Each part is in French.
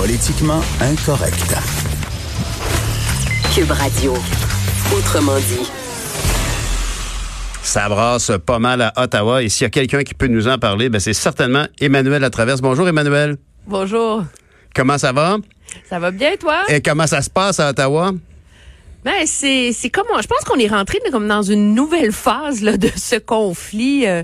Politiquement incorrect. Cube Radio. Autrement dit. Ça brasse pas mal à Ottawa. Et s'il y a quelqu'un qui peut nous en parler, ben c'est certainement Emmanuel Latraverse. Bonjour, Emmanuel. Bonjour. Comment ça va? Ça va bien, toi? Et comment ça se passe à Ottawa? Ben, c'est, c'est comment? Je pense qu'on est rentré comme dans une nouvelle phase là, de ce conflit euh,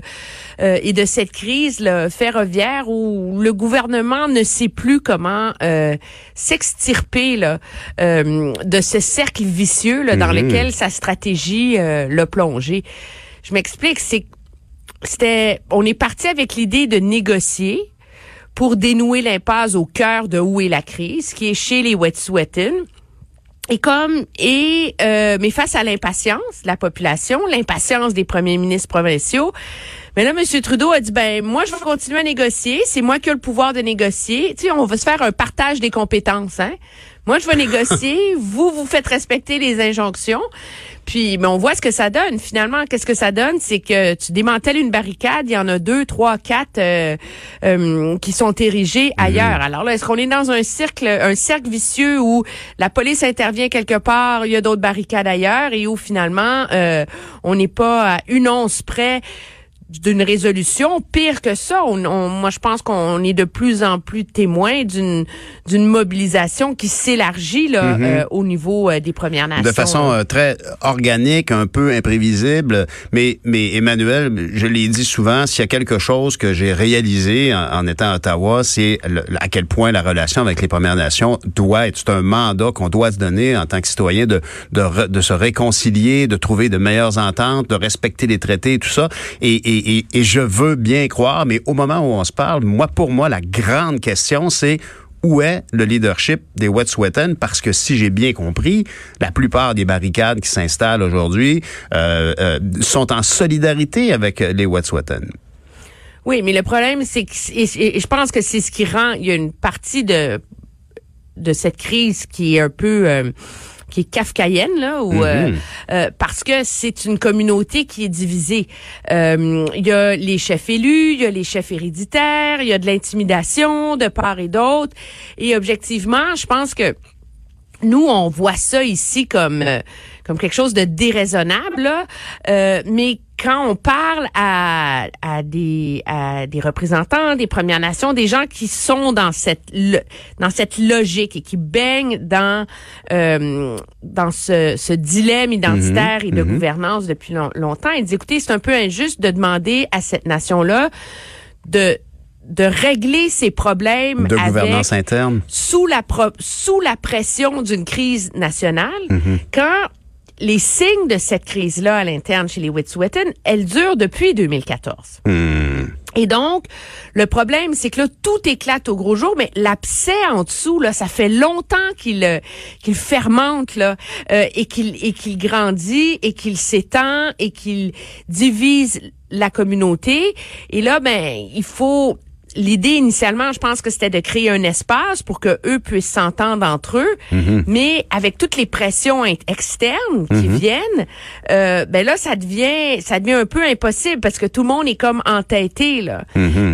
euh, et de cette crise là, ferroviaire où le gouvernement ne sait plus comment euh, s'extirper là, euh, de ce cercle vicieux là, dans Mhm. lequel sa stratégie euh, l'a plongé. Je m'explique, c'est c'était on est parti avec l'idée de négocier pour dénouer l'impasse au cœur de où est la crise, qui est chez les Wet'suwet'en. Et comme et euh, mais face à l'impatience de la population, l'impatience des premiers ministres provinciaux, mais là M. Trudeau a dit ben moi je vais continuer à négocier, c'est moi qui ai le pouvoir de négocier. Tu sais, on va se faire un partage des compétences hein. Moi je vais négocier, vous vous faites respecter les injonctions. Puis mais on voit ce que ça donne finalement, qu'est-ce que ça donne, c'est que tu démantèles une barricade, il y en a deux, trois, quatre euh, euh, qui sont érigés ailleurs. Alors là, est-ce qu'on est dans un cercle, un cercle vicieux où la police intervient quelque part, il y a d'autres barricades ailleurs et où finalement euh, on n'est pas à une once près d'une résolution. Pire que ça, on, on- moi je pense qu'on est de plus en plus témoin d'une d'une mobilisation qui s'élargit là euh, au niveau euh, des Premières Nations. De façon euh, très organique, un peu imprévisible. Mais, mais Emmanuel, je l'ai dit souvent, s'il y a quelque chose que j'ai réalisé en, en étant à Ottawa, c'est à quel point la relation avec les Premières Nations doit être, c'est un mandat qu'on doit se donner en tant que citoyen de, de, re- de se réconcilier, de trouver de meilleures ententes, de respecter les traités et tout ça. Et, et, et, je veux bien croire, mais au moment où on se parle, moi, pour moi, la grande question, c'est où est le leadership des Wet'suwet'en? Parce que si j'ai bien compris, la plupart des barricades qui s'installent aujourd'hui euh, euh, sont en solidarité avec les Wet'suwet'en. Oui, mais le problème, c'est que, et je pense que c'est ce qui rend, il y a une partie de, de cette crise qui est un peu, euh, qui est kafkaïenne, là, où, euh, euh, parce que c'est une communauté qui est divisée. Euh, Il y a les chefs élus, il y a les chefs héréditaires, il y a de l'intimidation de part et d'autre. Et objectivement, je pense que nous, on voit ça ici comme euh, comme quelque chose de déraisonnable, là. Euh, mais quand on parle à, à des à des représentants des Premières Nations, des gens qui sont dans cette dans cette logique et qui baignent dans euh, dans ce, ce dilemme identitaire et de gouvernance depuis long- longtemps, ils disent écoutez, c'est un peu injuste de demander à cette nation-là de de régler ses problèmes De avec gouvernance interne. sous la pro- sous la pression d'une crise nationale, quand les signes de cette crise-là à l'interne chez les Wet'suwet'en, elle dure depuis 2014. Et donc, le problème, c'est que là, tout éclate au gros jour, mais l'abcès en dessous, là, ça fait longtemps qu'il euh, qu'il fermente, là, euh, et qu'il et qu'il grandit, et qu'il s'étend, et qu'il divise la communauté. Et là, ben, il faut L'idée initialement, je pense que c'était de créer un espace pour que eux puissent s'entendre entre eux, mais avec toutes les pressions externes qui viennent, euh, ben là ça devient ça devient un peu impossible parce que tout le monde est comme entêté là.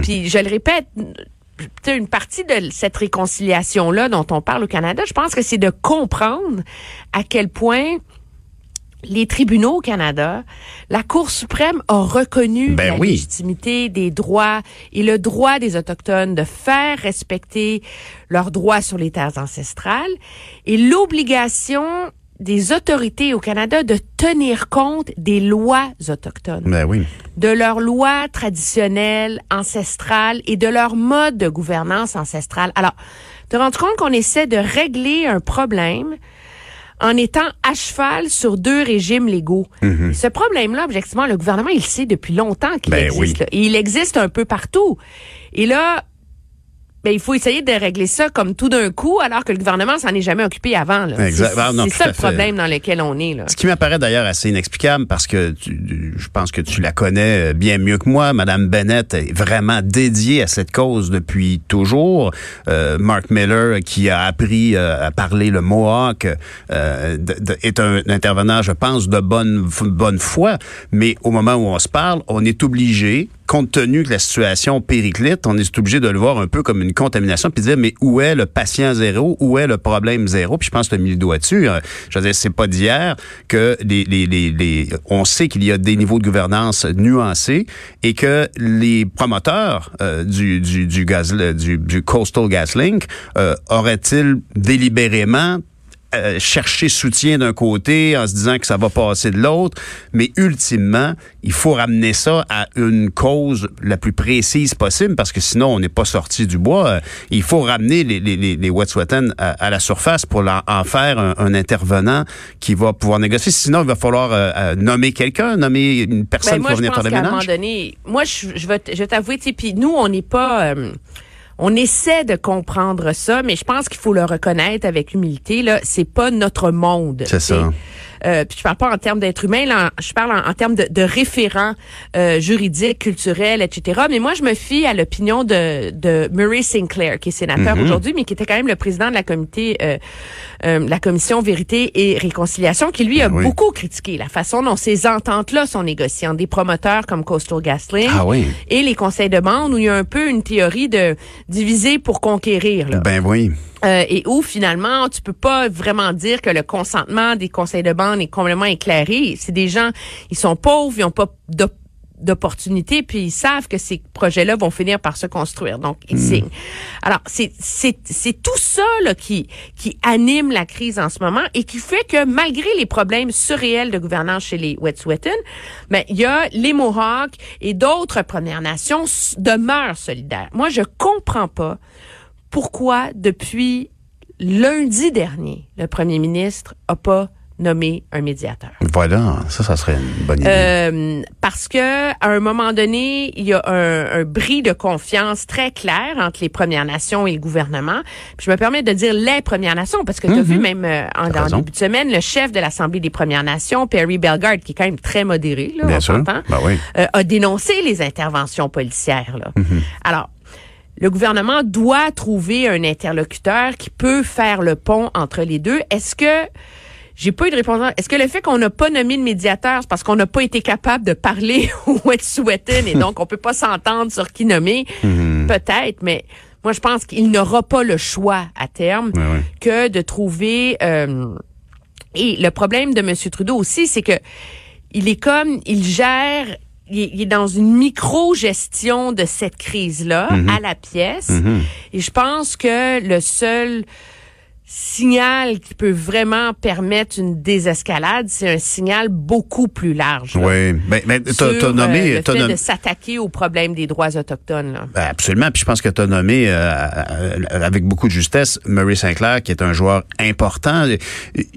Puis je le répète, une partie de cette réconciliation là dont on parle au Canada, je pense que c'est de comprendre à quel point les tribunaux au Canada, la Cour suprême a reconnu Ben la oui. légitimité des droits et le droit des Autochtones de faire respecter leurs droits sur les terres ancestrales et l'obligation des autorités au Canada de tenir compte des lois autochtones Ben oui. de leurs lois traditionnelles, ancestrales et de leur mode de gouvernance ancestrale. Alors, te rends compte qu'on essaie de régler un problème en étant à cheval sur deux régimes légaux. Ce problème-là, objectivement, le gouvernement, il sait depuis longtemps qu'il Ben existe. oui. là. il existe un peu partout. Et là, ben, il faut essayer de régler ça comme tout d'un coup, alors que le gouvernement s'en est jamais occupé avant. C'est Ah, ça le problème dans lequel on est. Là. Ce qui m'apparaît d'ailleurs assez inexplicable parce que tu- je pense que tu la connais bien mieux que moi. Madame Bennett est vraiment dédiée à cette cause depuis toujours. Euh, Mark Miller, qui a appris euh, à parler le Mohawk, euh, de- de- est un intervenant, je pense, de bonne, bonne foi. Mais au moment où on se parle, on est obligé compte tenu que la situation périclite, on est obligé de le voir un peu comme une contamination, puis dire, mais où est le patient zéro? Où est le problème zéro? Puis je pense que tu as mis le doigt dessus. Hein. Je veux dire, c'est pas d'hier que les, les, les, les, on sait qu'il y a des niveaux de gouvernance nuancés et que les promoteurs euh, du, du, du, gaz, du, du Coastal GasLink euh, auraient-ils délibérément euh, chercher soutien d'un côté en se disant que ça va passer de l'autre, mais ultimement, il faut ramener ça à une cause la plus précise possible parce que sinon on n'est pas sorti du bois. Euh, il faut ramener les, les, les, Wet'suwet'en à, la surface pour en faire un, intervenant qui va pouvoir négocier. Sinon, il va falloir euh, nommer quelqu'un, nommer une personne ben, qui va venir faire le ménage. À un moment donné, moi, je, je vais t'avouer, puis nous, on n'est pas on essaie de comprendre ça, mais je pense qu'il faut le reconnaître avec humilité. Là, c'est pas notre monde. C'est ça. Euh, puis je parle pas en termes d'être humain, là, je parle en, termes de, de référents euh, juridiques, culturels, etc. Mais moi, je me fie à l'opinion de, de Murray Sinclair, qui est sénateur mhm. aujourd'hui, mais qui était quand même le président de la comité, euh, euh la commission Vérité et Réconciliation, qui lui a ben beaucoup critiqué la façon dont ces ententes-là sont négociées entre des promoteurs comme Coastal GasLink ah oui. et les conseils de bande, où il y a un peu une théorie de diviser pour conquérir. Là. Ben oui. Euh, et où finalement tu peux pas vraiment dire que le consentement des conseils de bande est complètement éclairé. C'est des gens, ils sont pauvres, ils ont pas d'opportunités, puis ils savent que ces projets-là vont finir par se construire. Donc, ils hmm. signent. Alors, c'est, c'est, c'est tout ça là, qui, qui anime la crise en ce moment et qui fait que malgré les problèmes surréels de gouvernance chez les Wet'suwet'en, ben, il y a les Mohawks et d'autres Premières Nations demeurent solidaires. Moi, je comprends pas pourquoi depuis lundi dernier, le premier ministre a pas nommé un médiateur. Voilà, ça, ça serait une bonne idée. Euh, parce que à un moment donné, il y a un, un, bris de confiance très clair entre les Premières Nations et le gouvernement. Puis je me permets de dire les Premières Nations parce que tu as vu mhm. même euh, en, en début de semaine, le chef de l'Assemblée des Premières Nations, Perry Bellegarde, qui est quand même très modéré, là, Bien sûr. Ben oui. euh, a dénoncé les interventions policières. Là. Mhm. Alors, le gouvernement doit trouver un interlocuteur qui peut faire le pont entre les deux. Est-ce que j'ai pas eu de réponse. Est-ce que le fait qu'on n'a pas nommé de médiateur, c'est parce qu'on n'a pas été capable de parler au Wet'suwet'en et donc on peut pas s'entendre sur qui nommer? Mhm. Peut-être, mais moi je pense qu'il n'aura pas le choix à terme que de trouver. Euh, et le problème de M. Trudeau aussi, c'est que il est comme il gère il, est dans une micro-gestion de cette crise-là Mhm. à la pièce. Mhm. Et je pense que le seul signal qui peut vraiment permettre une désescalade, c'est un signal beaucoup plus large. là, Oui, ben, ben t'as, t'as nommé, euh, le t'as fait nommé- de s'attaquer au problème des droits autochtones. Là. Ben, absolument. Puis je pense que tu as nommé euh, euh, avec beaucoup de justesse Murray Sinclair, qui est un joueur important.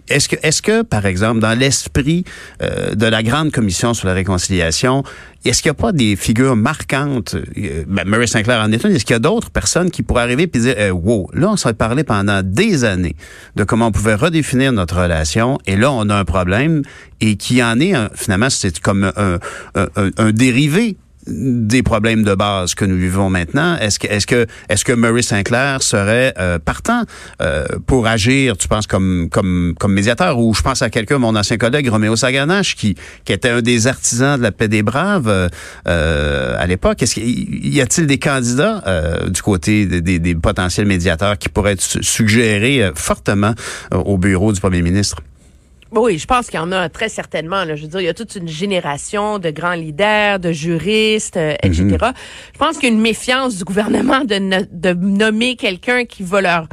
Est-ce que, est-ce que, par exemple, dans l'esprit euh, de la grande commission sur la réconciliation, est-ce qu'il n'y a pas des figures marquantes? euh, Ben, Murray Sinclair en est une. Est-ce qu'il y a d'autres personnes qui pourraient arriver et dire, euh, wow, là, on s'est parlé pendant des années de comment on pouvait redéfinir notre relation et là, on a un problème et qui en est, un- finalement, c'est comme un dérivé des problèmes de base que nous vivons maintenant. Est-ce que est-ce que est-ce que Murray Sinclair serait euh, partant euh, pour agir, tu penses comme comme comme médiateur? Ou je pense à quelqu'un, mon ancien collègue Roméo Saganache, qui qui était un des artisans de la paix des braves euh, à l'époque. Est-ce qu'il y a-t-il des candidats du côté des, potentiels médiateurs qui pourraient être su- suggérés fortement au bureau du premier ministre? Oui, je pense qu'il y en a très certainement. Là. Je veux dire, il y a toute une génération de grands leaders, de juristes, euh, etc. Je pense qu'il y a une méfiance du gouvernement de, no- de nommer quelqu'un qui va leur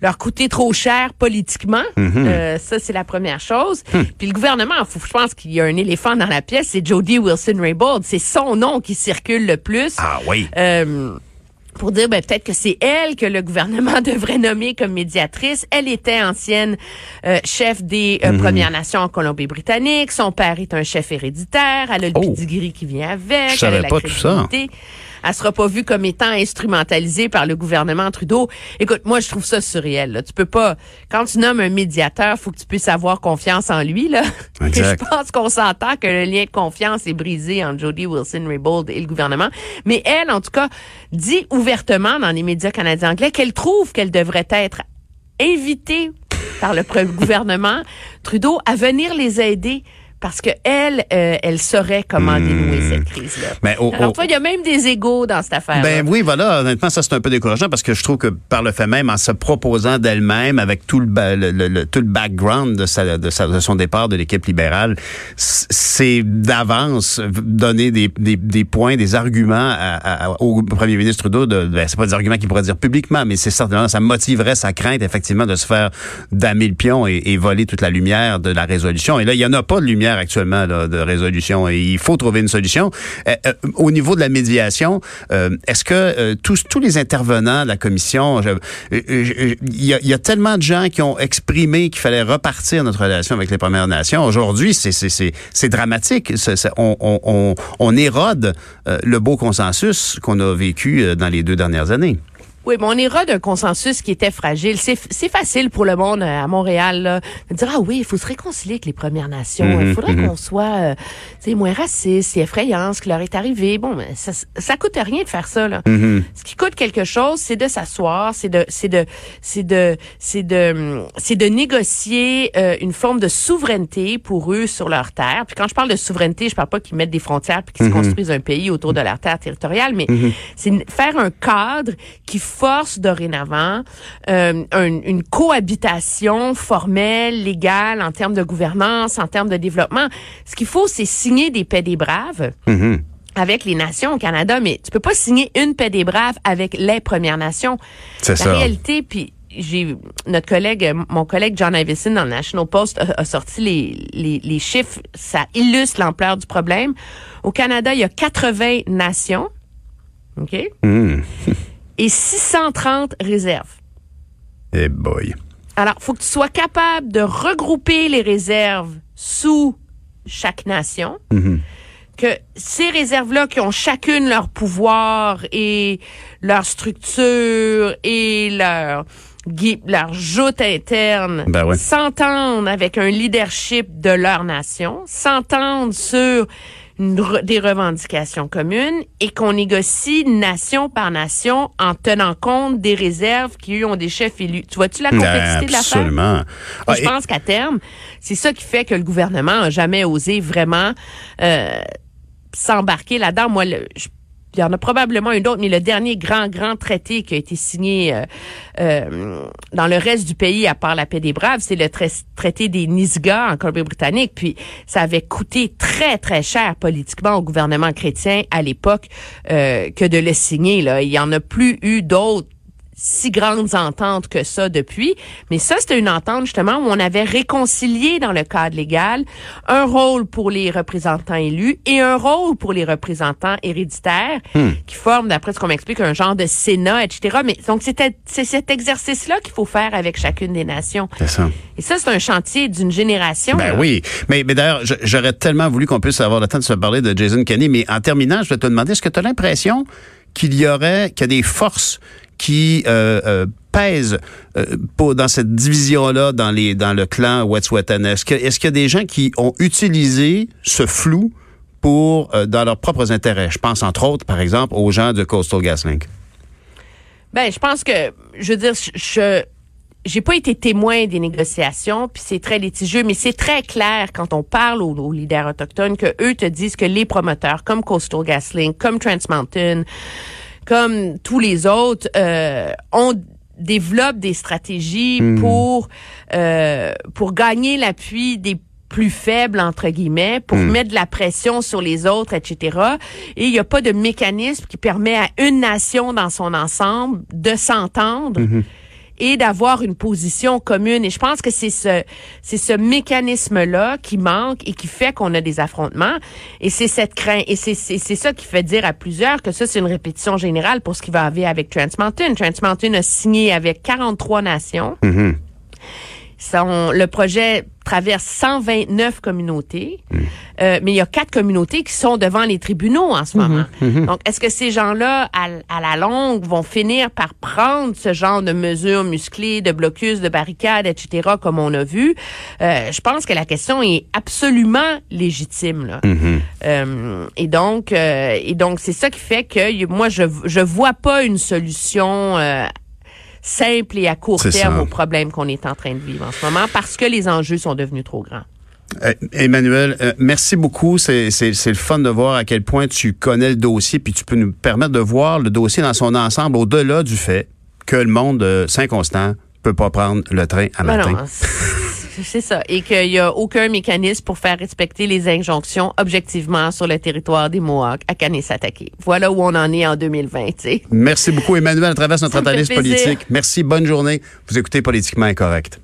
leur coûter trop cher politiquement. Euh, ça, c'est la première chose. Puis le gouvernement, faut- je pense qu'il y a un éléphant dans la pièce, c'est Jody Wilson-Raybould. C'est son nom qui circule le plus. Ah oui. Euh, pour dire ben, peut-être que c'est elle que le gouvernement devrait nommer comme médiatrice. Elle était ancienne euh, chef des euh, Premières Nations en Colombie-Britannique. Son père est un chef héréditaire. Elle a le Oh. pedigree qui vient avec. Je savais elle a la pas tout ça. Elle sera pas vue comme étant instrumentalisée par le gouvernement Trudeau. Écoute, moi, je trouve ça surréel. Là. Tu peux pas, quand tu nommes un médiateur, faut que tu puisses avoir confiance en lui. Là. Je pense qu'on s'entend que le lien de confiance est brisé entre Jody Wilson-Raybould et le gouvernement. Mais elle, en tout cas, dit ouvertement dans les médias canadiens anglais qu'elle trouve qu'elle devrait être invitée par le gouvernement Trudeau à venir les aider parce que elle, euh, elle saurait comment dénouer cette crise-là. Au- Alors, toi, il y a même des égaux dans cette affaire. Ben oui, voilà. Honnêtement, ça c'est un peu décourageant parce que je trouve que par le fait même, en se proposant d'elle-même, avec tout le, ba- le- le- le- tout le background de, sa, de, sa- de son départ de l'équipe libérale, c'est d'avance donner des, des, des points, des arguments à- à- au premier ministre Trudeau. De, ben, c'est pas des arguments qu'il pourrait dire publiquement, mais c'est certainement ça motiverait sa crainte effectivement de se faire damer le pion et, et voler toute la lumière de la résolution. Et là, il y en a pas de lumière actuellement là, de résolution et il faut trouver une solution. Euh, euh, au niveau de la médiation, euh, est-ce que tous tous les intervenants de la commission, il y, a, tellement de gens qui ont exprimé qu'il fallait repartir notre relation avec les Premières Nations. Aujourd'hui, c'est dramatique. C'est- c'est- on, on, on, on érode le beau consensus qu'on a vécu dans les deux dernières années. Oui, mais on ira d'un consensus qui était fragile. C'est c'est facile pour le monde euh, à Montréal là, de dire ah oui, il faut se réconcilier avec les Premières Nations. Il Mhm, faudrait qu'on soit euh, tu sais, moins raciste, c'est effrayant ce qui leur est arrivé. Bon, mais ça ça coûte rien de faire ça là. Mhm. Ce qui coûte quelque chose, c'est de s'asseoir, c'est de c'est de c'est de c'est de c'est de négocier euh, une forme de souveraineté pour eux sur leur terre. Puis quand je parle de souveraineté, je parle pas qu'ils mettent des frontières puis qu'ils se construisent un pays autour de leur terre territoriale, mais c'est n- faire un cadre qui force dorénavant euh, un- une cohabitation formelle, légale en termes de gouvernance, en termes de développement. Ce qu'il faut, c'est signer des paix des braves avec les nations au Canada, mais tu peux pas signer une paix des braves avec les Premières Nations. C'est La ça. réalité, puis j'ai notre collègue, mon collègue John Iveson dans le National Post a, a sorti les, les, les chiffres, ça illustre l'ampleur du problème. Au Canada, il y a 80 nations, ok, Mhm. et 630 réserves. Eh boy. Alors, faut que tu sois capable de regrouper les réserves sous chaque nation. Que ces réserves-là, qui ont chacune leur pouvoir et leur structure et leur leur joute interne, Ben ouais. s'entendent avec un leadership de leur nation, s'entendent sur re- des revendications communes et qu'on négocie nation par nation en tenant compte des réserves qui, eux, ont des chefs élus. Tu vois-tu la complexité de l'affaire? Absolument. Ah, je et- pense qu'à terme, c'est ça qui fait que le gouvernement a jamais osé vraiment euh, s'embarquer là-dedans. Moi, le- je- il y en a probablement un autre, mais le dernier grand, grand traité qui a été signé euh, euh, dans le reste du pays, à part la paix des Braves, c'est le trai- traité des Nisga en Colombie-Britannique. Puis ça avait coûté très, très cher politiquement au gouvernement chrétien à l'époque euh, que de le signer. Là. Il y en a plus eu d'autres si grandes ententes que ça depuis. Mais ça, c'était une entente justement où on avait réconcilié dans le cadre légal un rôle pour les représentants élus et un rôle pour les représentants héréditaires qui forment, d'après ce qu'on m'explique, un genre de Sénat, etc. Mais donc, c'était, c'est cet exercice-là qu'il faut faire avec chacune des nations. C'est ça. Et ça, c'est un chantier d'une génération. Ben là. oui. Mais, mais d'ailleurs, j'aurais tellement voulu qu'on puisse avoir le temps de se parler de Jason Kenney. Mais en terminant, je vais te demander, est-ce que tu as l'impression qu'il y aurait, qu'il y a des forces qui euh, euh, pèsent euh, dans cette division-là dans, dans le clan Wet'suwet'en? Est-ce est-ce qu'il y a des gens qui ont utilisé ce flou pour, euh, dans leurs propres intérêts? Je pense entre autres, par exemple, aux gens de Coastal GasLink. Ben, je pense que, je veux dire, je j'ai pas été témoin des négociations, puis c'est très litigieux, mais c'est très clair quand on parle aux, aux leaders autochtones que eux te disent que les promoteurs, comme Coastal GasLink, comme Trans Mountain, comme tous les autres, euh, on développe des stratégies pour euh, pour gagner l'appui des plus faibles entre guillemets pour mettre de la pression sur les autres etc et il n'y a pas de mécanisme qui permet à une nation dans son ensemble de s'entendre et d'avoir une position commune. Et je pense que c'est ce, c'est ce mécanisme-là qui manque et qui fait qu'on a des affrontements. Et c'est cette crainte. Et c'est, c'est, c'est ça qui fait dire à plusieurs que ça, c'est une répétition générale pour ce qui va arriver avec Trans Mountain. Trans Mountain a signé avec 43 nations. Son- le projet traverse 129 communautés, euh, mais il y a quatre communautés qui sont devant les tribunaux en ce moment. Donc, est-ce que ces gens-là, à, la longue, vont finir par prendre ce genre de mesures musclées, de blocus, de barricades, etc., comme on a vu? Euh, je pense que la question est absolument légitime. Là. Euh, et donc, euh, et donc, c'est ça qui fait que moi, je je vois pas une solution. euh, simple et à court terme ça. au problème qu'on est en train de vivre en ce moment parce que les enjeux sont devenus trop grands. Euh, Emmanuel, euh, merci beaucoup. C'est le fun de voir à quel point tu connais le dossier, puis tu peux nous permettre de voir le dossier dans son ensemble, au-delà du fait que le monde de Saint-Constant peut pas prendre le train à Ben matin. c'est ça. Et qu'il n'y a aucun mécanisme pour faire respecter les injonctions objectivement sur le territoire des Mohawks à Kanesatake. Voilà où on en est en 2020, tu sais. Merci beaucoup, Emmanuel, à travers notre analyse politique. Merci, bonne journée. Vous écoutez Politiquement Incorrect.